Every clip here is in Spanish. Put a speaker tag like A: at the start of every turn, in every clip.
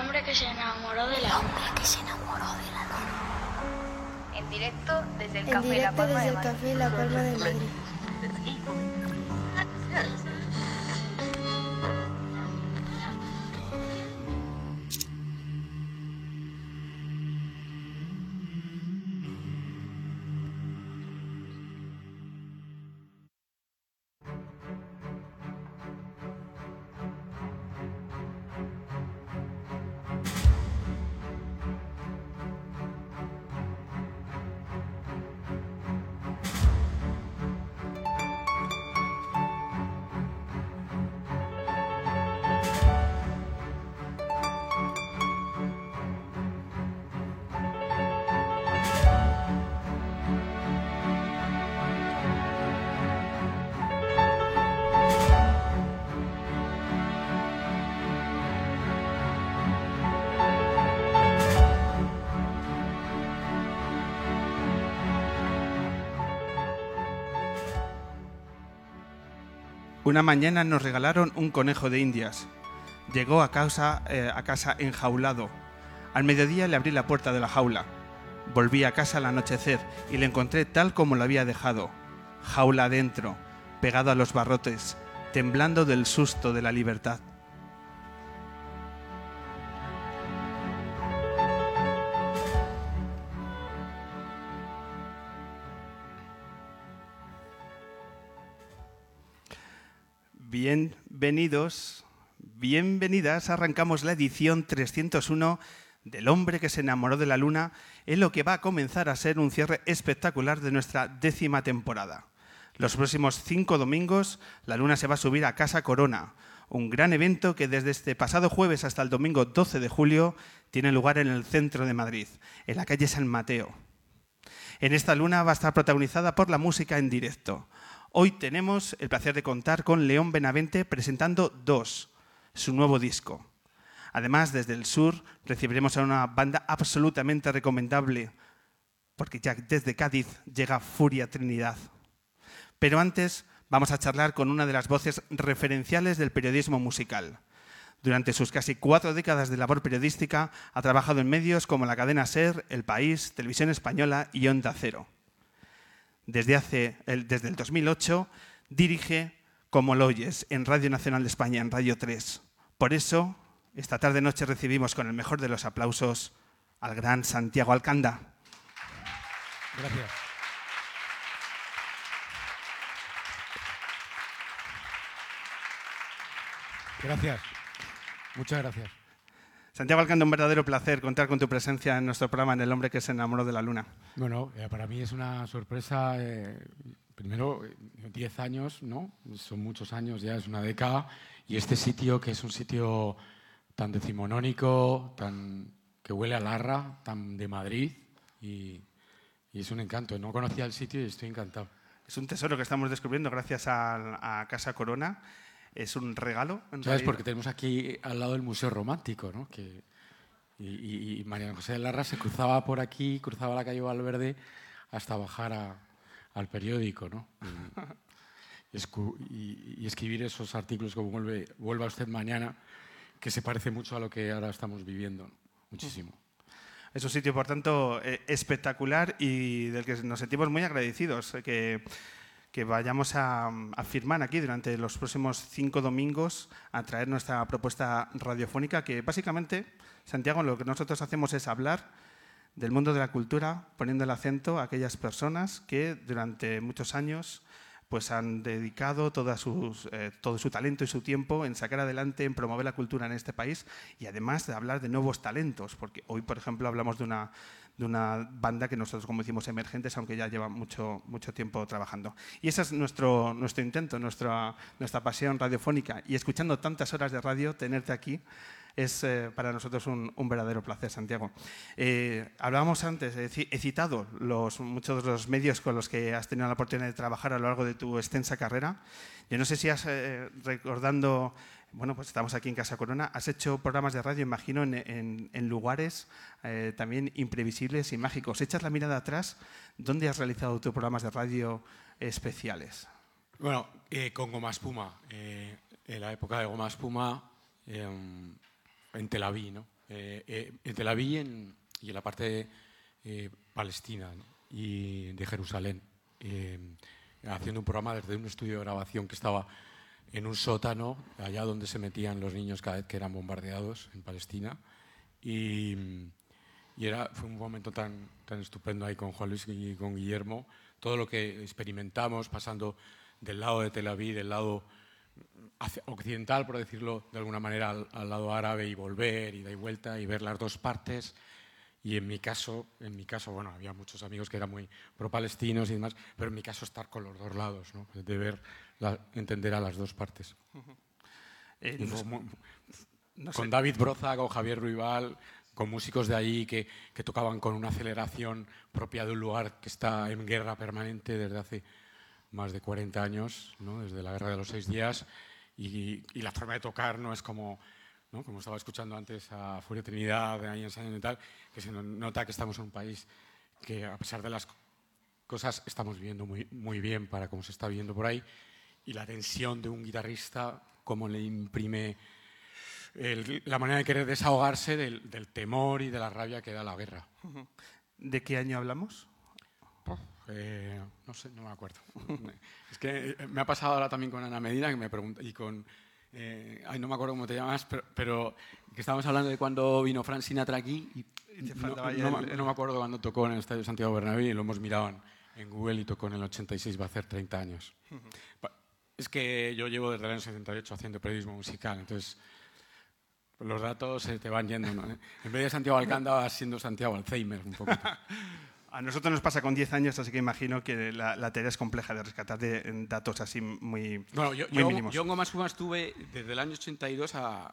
A: hombre que se enamoró de la
B: hombre que se enamoró de la luna.
C: En directo desde el
D: En
C: Café La
D: directo
C: Palma
D: desde
C: de
D: el. Café La Palma de Madrid.
E: Una mañana nos regalaron un conejo de indias. Llegó a casa, eh, a casa enjaulado. Al mediodía le abrí la puerta de la jaula. Volví a casa al anochecer y le encontré tal como lo había dejado. Jaula adentro, pegado a los barrotes, temblando del susto de la libertad. Bienvenidos, bienvenidas. Arrancamos la edición 301 del hombre que se enamoró de la luna en lo que va a comenzar a ser un cierre espectacular de nuestra décima temporada. Los próximos cinco domingos la luna se va a subir a Casa Corona, un gran evento que desde este pasado jueves hasta el domingo 12 de julio tiene lugar en el centro de Madrid, en la calle San Mateo. En esta luna va a estar protagonizada por la música en directo. Hoy tenemos el placer de contar con León Benavente presentando Dos, su nuevo disco. Además, desde el sur recibiremos a una banda absolutamente recomendable, porque ya desde Cádiz llega Furia Trinidad. Pero antes vamos a charlar con una de las voces referenciales del periodismo musical. Durante sus casi cuatro décadas de labor periodística ha trabajado en medios como la cadena SER, El País, Televisión Española y Onda Cero. Desde, hace, desde el 2008 dirige Como lo en Radio Nacional de España, en Radio 3. Por eso, esta tarde-noche recibimos con el mejor de los aplausos al gran Santiago Alcanda.
F: Gracias. Gracias. Muchas gracias.
E: Santiago Alcanda, un verdadero placer contar con tu presencia en nuestro programa en El hombre que se enamoró de la luna.
F: Bueno, eh, para mí es una sorpresa. eh, primero, 10 años, ¿no? Son muchos años, ya es una década. Y este sitio, que es un sitio tan decimonónico, tan, que huele a Larra, tan de Madrid. Y, y es un encanto. No conocía el sitio y estoy encantado.
E: Es un tesoro que estamos descubriendo gracias a, a Casa Corona. Es un regalo. en
F: ¿Sabes?
E: realidad.
F: Porque tenemos aquí al lado el Museo Romántico, ¿no? Que, y, María José de Larra se cruzaba por aquí, cruzaba la calle Valverde hasta bajar a- al periódico, ¿no? Y, escribir esos artículos como vuelve, vuelva usted mañana, que se parece mucho a lo que ahora estamos viviendo, ¿no? muchísimo.
E: Es un sitio, por tanto, eh, espectacular y del que nos sentimos muy agradecidos. eh, Que, que vayamos a, a firmar aquí durante los próximos cinco domingos a traer nuestra propuesta radiofónica, que básicamente, Santiago, lo que nosotros hacemos es hablar del mundo de la cultura, poniendo el acento a aquellas personas que durante muchos años pues han dedicado sus, eh, todo su talento y su tiempo en sacar adelante, en promover la cultura en este país y además de hablar de nuevos talentos, porque hoy, por ejemplo, hablamos de una, de una banda que nosotros, como decimos, emergentes, aunque ya lleva mucho, mucho tiempo trabajando. Y ese es nuestro, nuestro intento, nuestra, nuestra pasión radiofónica. Y escuchando tantas horas de radio, tenerte aquí es eh, para nosotros un, un verdadero placer, Santiago. Eh, hablábamos antes, he, ci- he citado los, muchos de los medios con los que has tenido la oportunidad de trabajar a lo largo de tu extensa carrera. Yo no sé si has, eh, recordando, bueno, pues estamos aquí en Casa Corona, has hecho programas de radio, imagino, en, lugares eh, también imprevisibles y mágicos. Echas la mirada atrás, ¿dónde has realizado tus programas de radio especiales?
F: Bueno, eh, con Goma Espuma. eh, en la época de Goma Espuma, eh, en Tel Aviv, ¿no? en Tel Aviv y en, y en la parte eh, palestina ¿no? y de Jerusalén, haciendo un programa desde un estudio de grabación que estaba en un sótano, allá donde se metían los niños cada vez que eran bombardeados en Palestina. Y, y era, fue un momento tan, tan estupendo ahí con Juan Luis y con Guillermo, todo lo que experimentamos pasando del lado de Tel Aviv, del lado occidental, por decirlo de alguna manera, al, al lado árabe y volver y dar vuelta y ver las dos partes. Y en mi caso, en mi caso, bueno, había muchos amigos que eran muy pro-palestinos y demás, pero en mi caso estar con los dos lados, ¿no? de ver, la- entender a las dos partes.
E: Eh, no
F: fue
E: no sé-
F: con David Broza, con Javier Ruibal, con músicos de ahí que, que tocaban con una aceleración propia de un lugar que está en guerra permanente desde hace más de 40 años, ¿no? desde la Guerra de los Seis Días, y, y la forma de tocar no es como, ¿no? como estaba escuchando antes a Furia Trinidad, de San y tal, que se nota que estamos en un país que a pesar de las cosas estamos viviendo muy, muy bien para cómo se está viviendo por ahí, y la tensión de un guitarrista, cómo le imprime el- la manera de querer desahogarse del, del temor y de la rabia que da la guerra.
E: ¿De qué año hablamos?
F: Eh, no sé, no me acuerdo. es que eh, me ha pasado ahora también con Ana Medina que me pregunta y con eh, ay, no me acuerdo cómo te llamas, pero, pero que estábamos hablando de cuando vino Frank Sinatra aquí y, no, no
E: el-
F: me- no me acuerdo cuando tocó en el Estadio Santiago Bernabéu y lo hemos mirado en, en Google y tocó en el 86, va a hacer 30 años. Pa- Es que yo llevo desde el año 78 haciendo periodismo musical, entonces los datos se te van yendo. ¿no? En vez de Santiago Alcántara vas siendo Santiago Alzheimer un poquito.
E: A nosotros nos pasa con 10 años, así que imagino que la, la tarea es compleja de rescatar de, datos así muy,
F: Bueno, yo,
E: muy
F: yo,
E: mínimos.
F: yo en Goma Espuma estuve desde el año 82 a,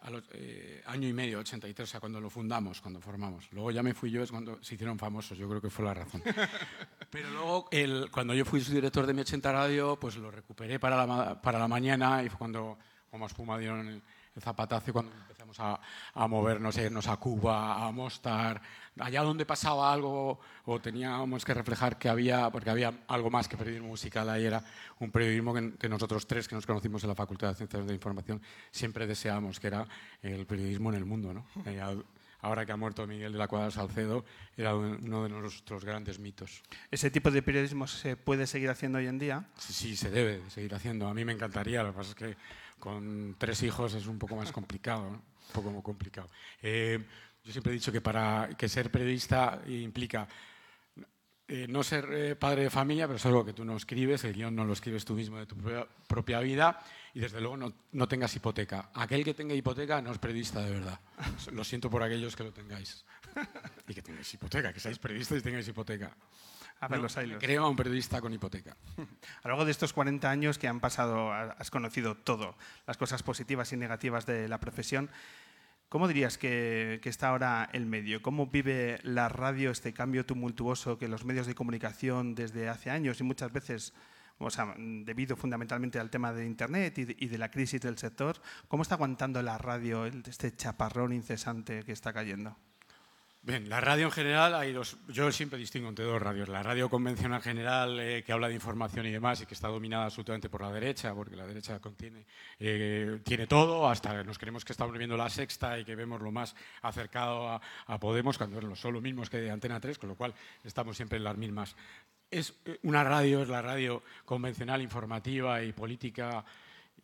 F: a los, eh, año y medio, 83, o sea, cuando lo fundamos, cuando formamos. Luego ya me fui yo, es cuando se hicieron famosos, yo creo que fue la razón. Pero luego, el- cuando yo fui subdirector de mi 80 Radio, pues lo recuperé para la, ma- para la mañana y fue cuando Goma Espuma dieron el, el zapatazo cuando empezamos a, a movernos, a irnos a Cuba, a Mostar, allá donde pasaba algo o teníamos que reflejar que había, porque había algo más que periodismo musical, ahí era un periodismo que, que nosotros tres que nos conocimos en la Facultad de Ciencias de Información siempre deseamos, que era el periodismo en el mundo. ¿no? Ahora que ha muerto Miguel de la Cuadra Salcedo, era uno de nuestros grandes mitos.
E: ¿Ese tipo de periodismo se puede seguir haciendo hoy en día?
F: Sí, sí, se debe de seguir haciendo. A mí me encantaría, lo que pasa es que con tres hijos es un poco más complicado, ¿no? un poco más complicado. Eh, yo siempre he dicho que para que ser periodista implica eh, no ser eh, padre de familia, pero es algo que tú no escribes, el guion no lo escribes tú mismo de tu propia vida y desde luego no, no tengas hipoteca. Aquel que tenga hipoteca no es periodista de verdad. Lo siento por aquellos que lo tengáis. Y que tengáis hipoteca, que seáis periodistas y tengáis hipoteca.
E: A ver,
F: No,
E: los hilos.
F: Creo a un periodista con hipoteca.
E: A lo largo de estos 40 años que han pasado, ha- has conocido todo, las cosas positivas y negativas de la profesión. ¿Cómo dirías que, que está ahora el medio? ¿Cómo vive la radio este cambio tumultuoso que los medios de comunicación desde hace años y muchas veces, o sea, debido fundamentalmente al tema de Internet y de, y de la crisis del sector, ¿cómo está aguantando la radio este chaparrón incesante que está cayendo?
F: Bien, la radio en general, hay dos, yo siempre distingo entre dos radios. La radio convencional general, eh, que habla de información y demás, y que está dominada absolutamente por la derecha, porque la derecha contiene, eh, tiene todo, hasta nos creemos que estamos viendo la sexta y que vemos lo más acercado a, a Podemos, cuando son los mismos que de Antena 3, con lo cual estamos siempre en las mismas. Es eh, una radio, es la radio convencional, informativa y política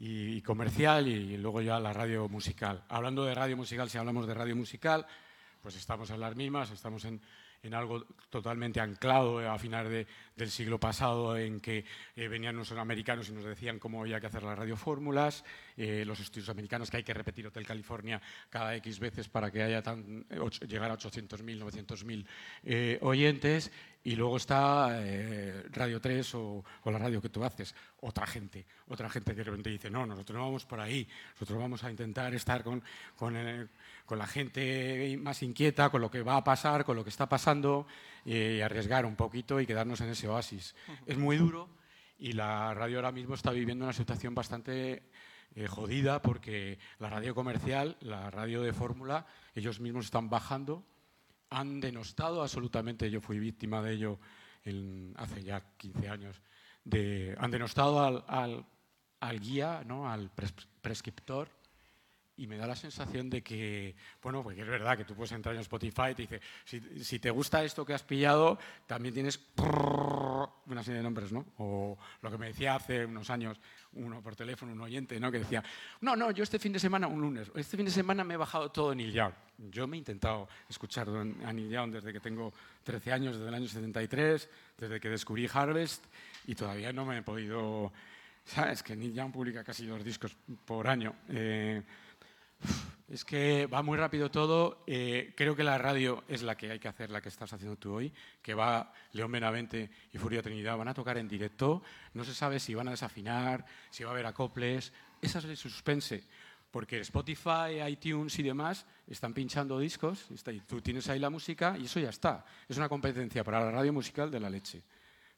F: y, comercial, y luego ya la radio musical. Hablando de radio musical, si hablamos de radio musical, pues estamos en las mismas, estamos en, en algo totalmente anclado a finales de- del siglo pasado en que eh, venían los americanos y nos decían cómo había que hacer las radiofórmulas, eh, los estudios americanos que hay que repetir Hotel California cada X veces para que haya tan, eh, llegar a 800.000, 900.000 eh, oyentes y luego está Radio 3 o, o la radio que tú haces, otra gente, otra gente que de repente dice, no, nosotros no vamos por ahí, nosotros vamos a intentar estar con, con, la gente más inquieta, con lo que va a pasar, con lo que está pasando y arriesgar un poquito y quedarnos en ese oasis. Es muy duro y la radio ahora mismo está viviendo una situación bastante eh, jodida porque la radio comercial, la radio de fórmula, ellos mismos están bajando han denostado absolutamente, yo fui víctima de ello hace ya 15 años, han denostado al, al- al guía, ¿no? al pres- prescriptor, y me da la sensación de que, bueno, porque es verdad que tú puedes entrar en Spotify y te dice, si, si te gusta esto que has pillado, también tienes una serie de nombres, ¿no? O lo que me decía hace unos años uno por teléfono, un oyente, ¿no? Que decía, no, no, yo este fin de semana, un lunes, este fin de semana me he bajado todo Neil Young. Yo me he intentado escuchar a Neil Young desde que tengo 13 años, desde el año 73, desde que descubrí Harvest y todavía no me he podido... ¿Sabes? Que Neil Young publica casi dos discos por año. Eh, es que va muy rápido todo. Eh, creo que la radio es la que hay que hacer, la que estás haciendo tú hoy, que va León Benavente y Furia Trinidad, van a tocar en directo. No se sabe si van a desafinar, si va a haber acoples. Esa es el suspense. Porque Spotify, iTunes y demás están pinchando discos, y tú tienes ahí la música y eso ya está. Es una competencia para la radio musical de la leche.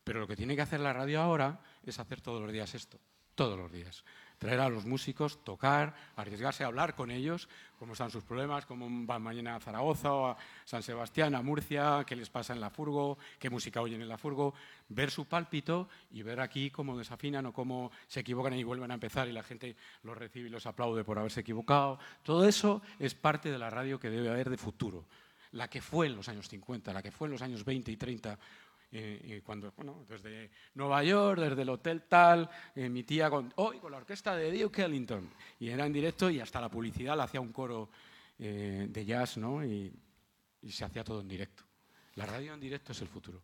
F: Pero lo que tiene que hacer la radio ahora es hacer todos los días esto, todos los días traer a los músicos, tocar, arriesgarse a hablar con ellos, cómo están sus problemas, cómo van mañana a Zaragoza o a San Sebastián, a Murcia, qué les pasa en la furgo, qué música oyen en la furgo, ver su pálpito y ver aquí cómo desafinan o cómo se equivocan y vuelven a empezar y la gente los recibe y los aplaude por haberse equivocado. Todo eso es parte de la radio que debe haber de futuro. La que fue en los años 50, la que fue en los años 20 y 30 eh, cuando, bueno, desde Nueva York, desde el hotel tal, emitía con, hoy con la orquesta de Duke Ellington. Y era en directo y hasta la publicidad le hacía un coro eh, de jazz, ¿no? Y, se hacía todo en directo. La radio en directo es el futuro.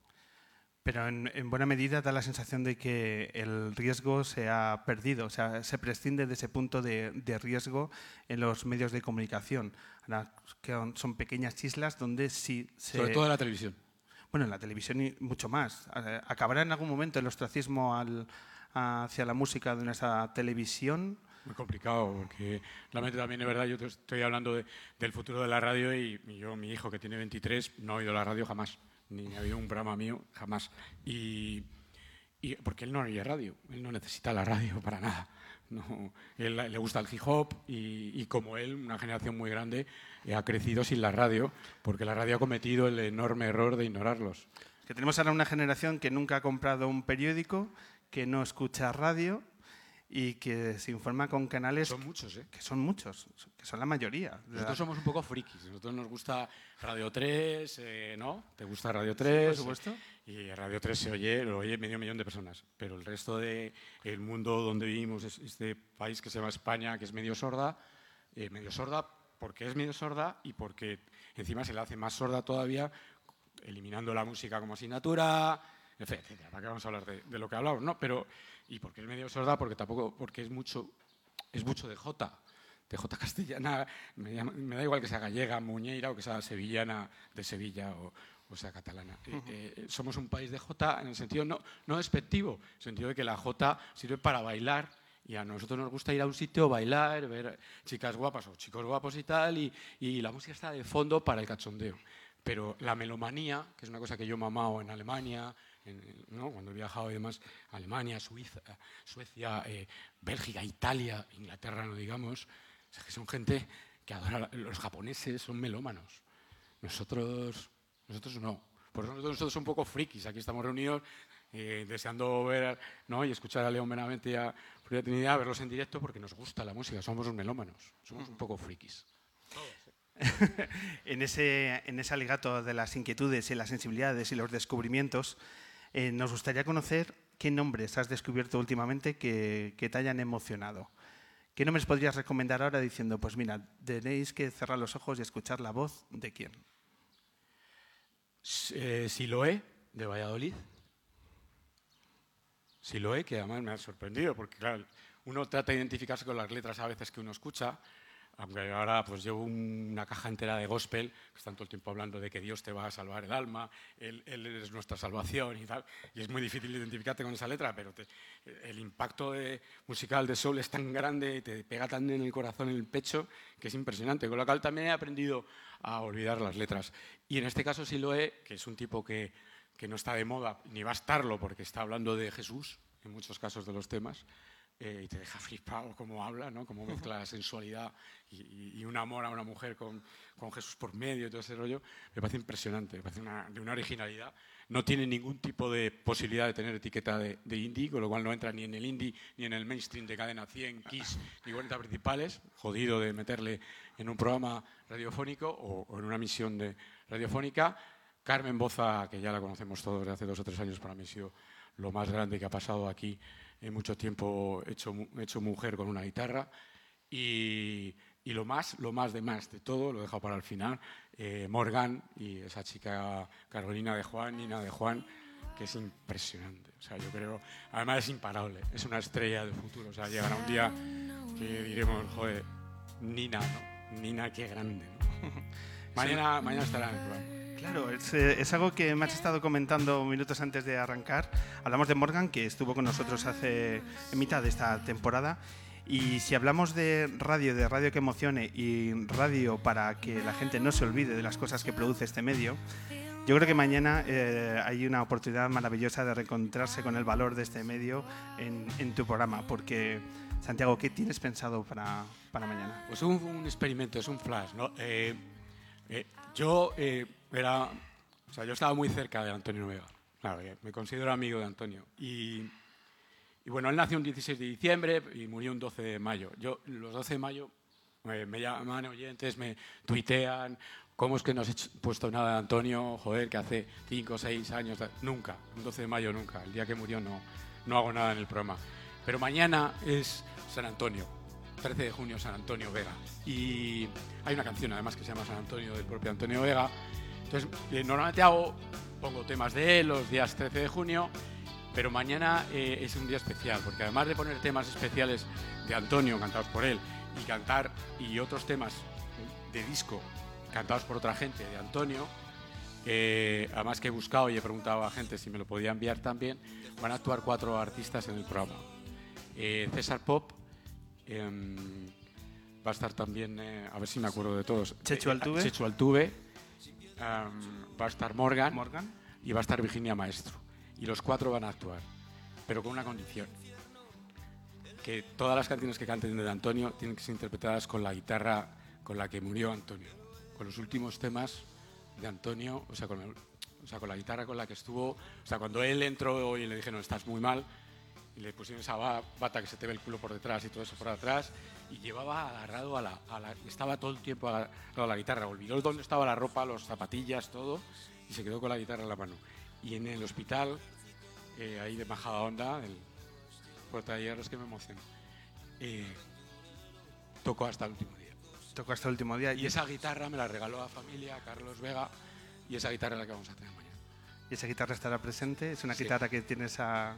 E: Pero en, buena medida da la sensación de que el riesgo se ha perdido, o sea, se prescinde de ese punto de, riesgo en los medios de comunicación. que son pequeñas islas donde sí se...
F: Sobre todo en la televisión
E: bueno, en la televisión y mucho más. Eh, ¿Acabará en algún momento el ostracismo hacia la música de nuestra televisión?
F: Muy complicado, porque realmente también es verdad, yo estoy hablando del futuro de la radio y, yo, mi hijo que tiene 23, no ha oído la radio jamás, ni ha habido un programa mío jamás. Y, y porque él no oye radio, él no necesita la radio para nada. No, él le gusta el hip hop y, como él, una generación muy grande eh, ha crecido sin la radio, porque la radio ha cometido el enorme error de ignorarlos.
E: Que tenemos ahora una generación que nunca ha comprado un periódico, que no escucha radio y que se informa con canales
F: son muchos, ¿eh?
E: que son muchos, que son la mayoría.
F: Nosotros somos un poco frikis, nosotros nos gusta Radio 3, eh, ¿no? ¿Te gusta Radio 3?
E: por supuesto.
F: Y Radio 3 se oye, lo oye medio millón de personas, pero el resto del el mundo donde vivimos, este país que se llama España, que es medio sorda, eh, medio sorda porque es medio sorda y porque encima se le hace más sorda todavía eliminando la música como asignatura, etcétera. ¿Para qué vamos a hablar de, de lo que hablamos? No, pero y porque es medio sorda, porque tampoco, porque es mucho, es mucho de J, de J castellana, me, da igual que sea gallega, muñeira o que sea sevillana de Sevilla o, sea catalana. Eh, eh, somos un país de J en el sentido no, no despectivo, en el sentido de que la J sirve para bailar y a nosotros nos gusta ir a un sitio, bailar, ver chicas guapas o chicos guapos y tal, y, y la música está de fondo para el cachondeo. Pero la melomanía, que es una cosa que yo he mamado en Alemania, cuando he viajado y demás, Alemania, Suiza, Suecia, eh, Bélgica, Italia, Inglaterra, no digamos, que son gente que adora, los japoneses son melómanos. Nosotros, nosotros no. Por eso nosotros, somos un poco frikis. Aquí estamos reunidos eh, deseando ver ¿no? y escuchar a León Benavente y a Frida Trinidad, verlos en directo porque nos gusta la música, somos melómanos, somos un poco frikis.
E: en, ese, en ese alegato de las inquietudes y las sensibilidades y los descubrimientos, eh, nos gustaría conocer qué nombres has descubierto últimamente que, te hayan emocionado. ¿Qué nombres podrías recomendar ahora diciendo, pues mira, tenéis que cerrar los ojos y escuchar la voz de quién?
F: Eh, Siloé, de Valladolid. Siloé, que además me ha sorprendido, porque claro, uno trata de identificarse con las letras a veces que uno escucha, aunque ahora pues llevo una caja entera de gospel, que están todo el tiempo hablando de que Dios te va a salvar el alma, Él, es nuestra salvación y tal, y es muy difícil identificarte con esa letra, pero el impacto musical de Soul es tan grande te pega tan en el corazón, en el pecho, que es impresionante, con lo cual también he aprendido a olvidar las letras. Y en este caso sí lo he, que es un tipo que, que no está de moda, ni va a estarlo, porque está hablando de Jesús, en muchos casos de los temas, eh, y te deja flipado cómo habla, ¿no? cómo mezcla la sensualidad y, un amor a una mujer con, con, Jesús por medio y todo ese rollo. Me parece impresionante, me parece una, de una originalidad. no tiene ningún tipo de posibilidad de tener etiqueta de, indie, con lo cual no entra ni en el indie ni en el mainstream de cadena 100, Kiss ni 40 principales, jodido de meterle en un programa radiofónico o, en una misión de radiofónica. Carmen Boza, que ya la conocemos todos de hace dos o tres años, para mí ha sido lo más grande que ha pasado aquí en mucho tiempo hecho, hecho mujer con una guitarra. Y, y lo más, lo más de más de todo, lo he dejado para el final, eh, Morgan y esa chica Carolina de Juan, Nina de Juan, que es impresionante. O sea, yo creo, además es imparable, es una estrella del futuro. O sea, llegará un día que diremos, joder, Nina, ¿no? Nina, qué grande. mañana, mañana estará en el programa.
E: Claro, es, eh, es, algo que me has estado comentando minutos antes de arrancar. Hablamos de Morgan, que estuvo con nosotros hace mitad de esta temporada y si hablamos de radio, de radio que emocione y radio para que la gente no se olvide de las cosas que produce este medio, yo creo que mañana eh, hay una oportunidad maravillosa de reencontrarse con el valor de este medio en, tu programa, porque Santiago, ¿qué tienes pensado para, para mañana?
F: Pues un, un, experimento, es un flash. ¿no? Eh, eh, yo era, o sea, yo estaba muy cerca de Antonio Vega. Claro, me considero amigo de Antonio y y bueno, él nació un 16 de diciembre y murió un 12 de mayo. Yo, los 12 de mayo, eh, me llaman oyentes, me tuitean, ¿cómo es que no has puesto nada de Antonio? Joder, que hace 5 o 6 años. Nunca, un 12 de mayo nunca. El día que murió no, no hago nada en el programa. Pero mañana es San Antonio, 13 de junio, San Antonio Vega. Y hay una canción además que se llama San Antonio del propio Antonio Vega. Entonces, eh, normalmente hago, pongo temas de él los días 13 de junio pero mañana eh, es un día especial, porque además de poner temas especiales de Antonio, cantados por él, y cantar y otros temas de disco cantados por otra gente de Antonio, eh, además que he buscado y he preguntado a gente si me lo podía enviar también, van a actuar cuatro artistas en el programa. Eh, César Pop, va a estar también, a ver si me acuerdo de todos.
E: Chechu Altuve.
F: Chechu Altuve, em, va a estar Morgan,
E: Morgan.
F: Y va a estar Virginia Maestro. Y los cuatro van a actuar, pero con una condición, que todas las canciones que canten de Antonio tienen que ser interpretadas con la guitarra con la que murió Antonio, con los últimos temas de Antonio, o sea, con, o sea, con la guitarra con la que estuvo, o sea, cuando él entró y le dije, no, estás muy mal, y le pusieron esa bata que se te ve el culo por detrás y todo eso por atrás, y llevaba agarrado a la, a la, estaba todo el tiempo agarrado a la guitarra, olvidó dónde estaba la ropa, los zapatillas, todo, y se quedó con la guitarra en la mano. Y en el hospital, eh, ahí de Majada Onda, el puerta de hierro, es que me emociono. Eh, tocó hasta el último día.
E: Tocó hasta el último día.
F: Y esa guitarra me la regaló a familia, Carlos Vega, y esa guitarra es la que vamos a tener mañana.
E: Y esa guitarra estará presente, es una guitarra que tienes a,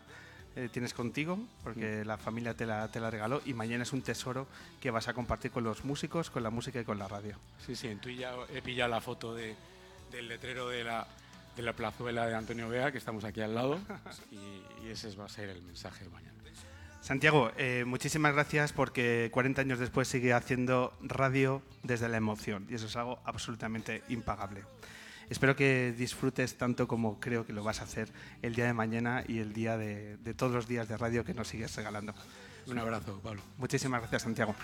E: eh, tienes contigo, porque la familia te la, te la regaló y mañana es un tesoro que vas a compartir con los músicos, con la música y con la radio.
F: Sí, sí, en ya he pillado la foto de, del letrero de la, de la plazuela de Antonio Vega, que estamos aquí al lado, y, ese va a ser el mensaje de mañana.
E: Santiago, eh, muchísimas gracias porque 40 años después sigue haciendo radio desde la emoción y eso es algo absolutamente impagable. Espero que disfrutes tanto como creo que lo vas a hacer el día de mañana y el día de, de todos los días de radio que nos sigues regalando.
F: Un abrazo, Pablo.
E: Muchísimas gracias, Santiago.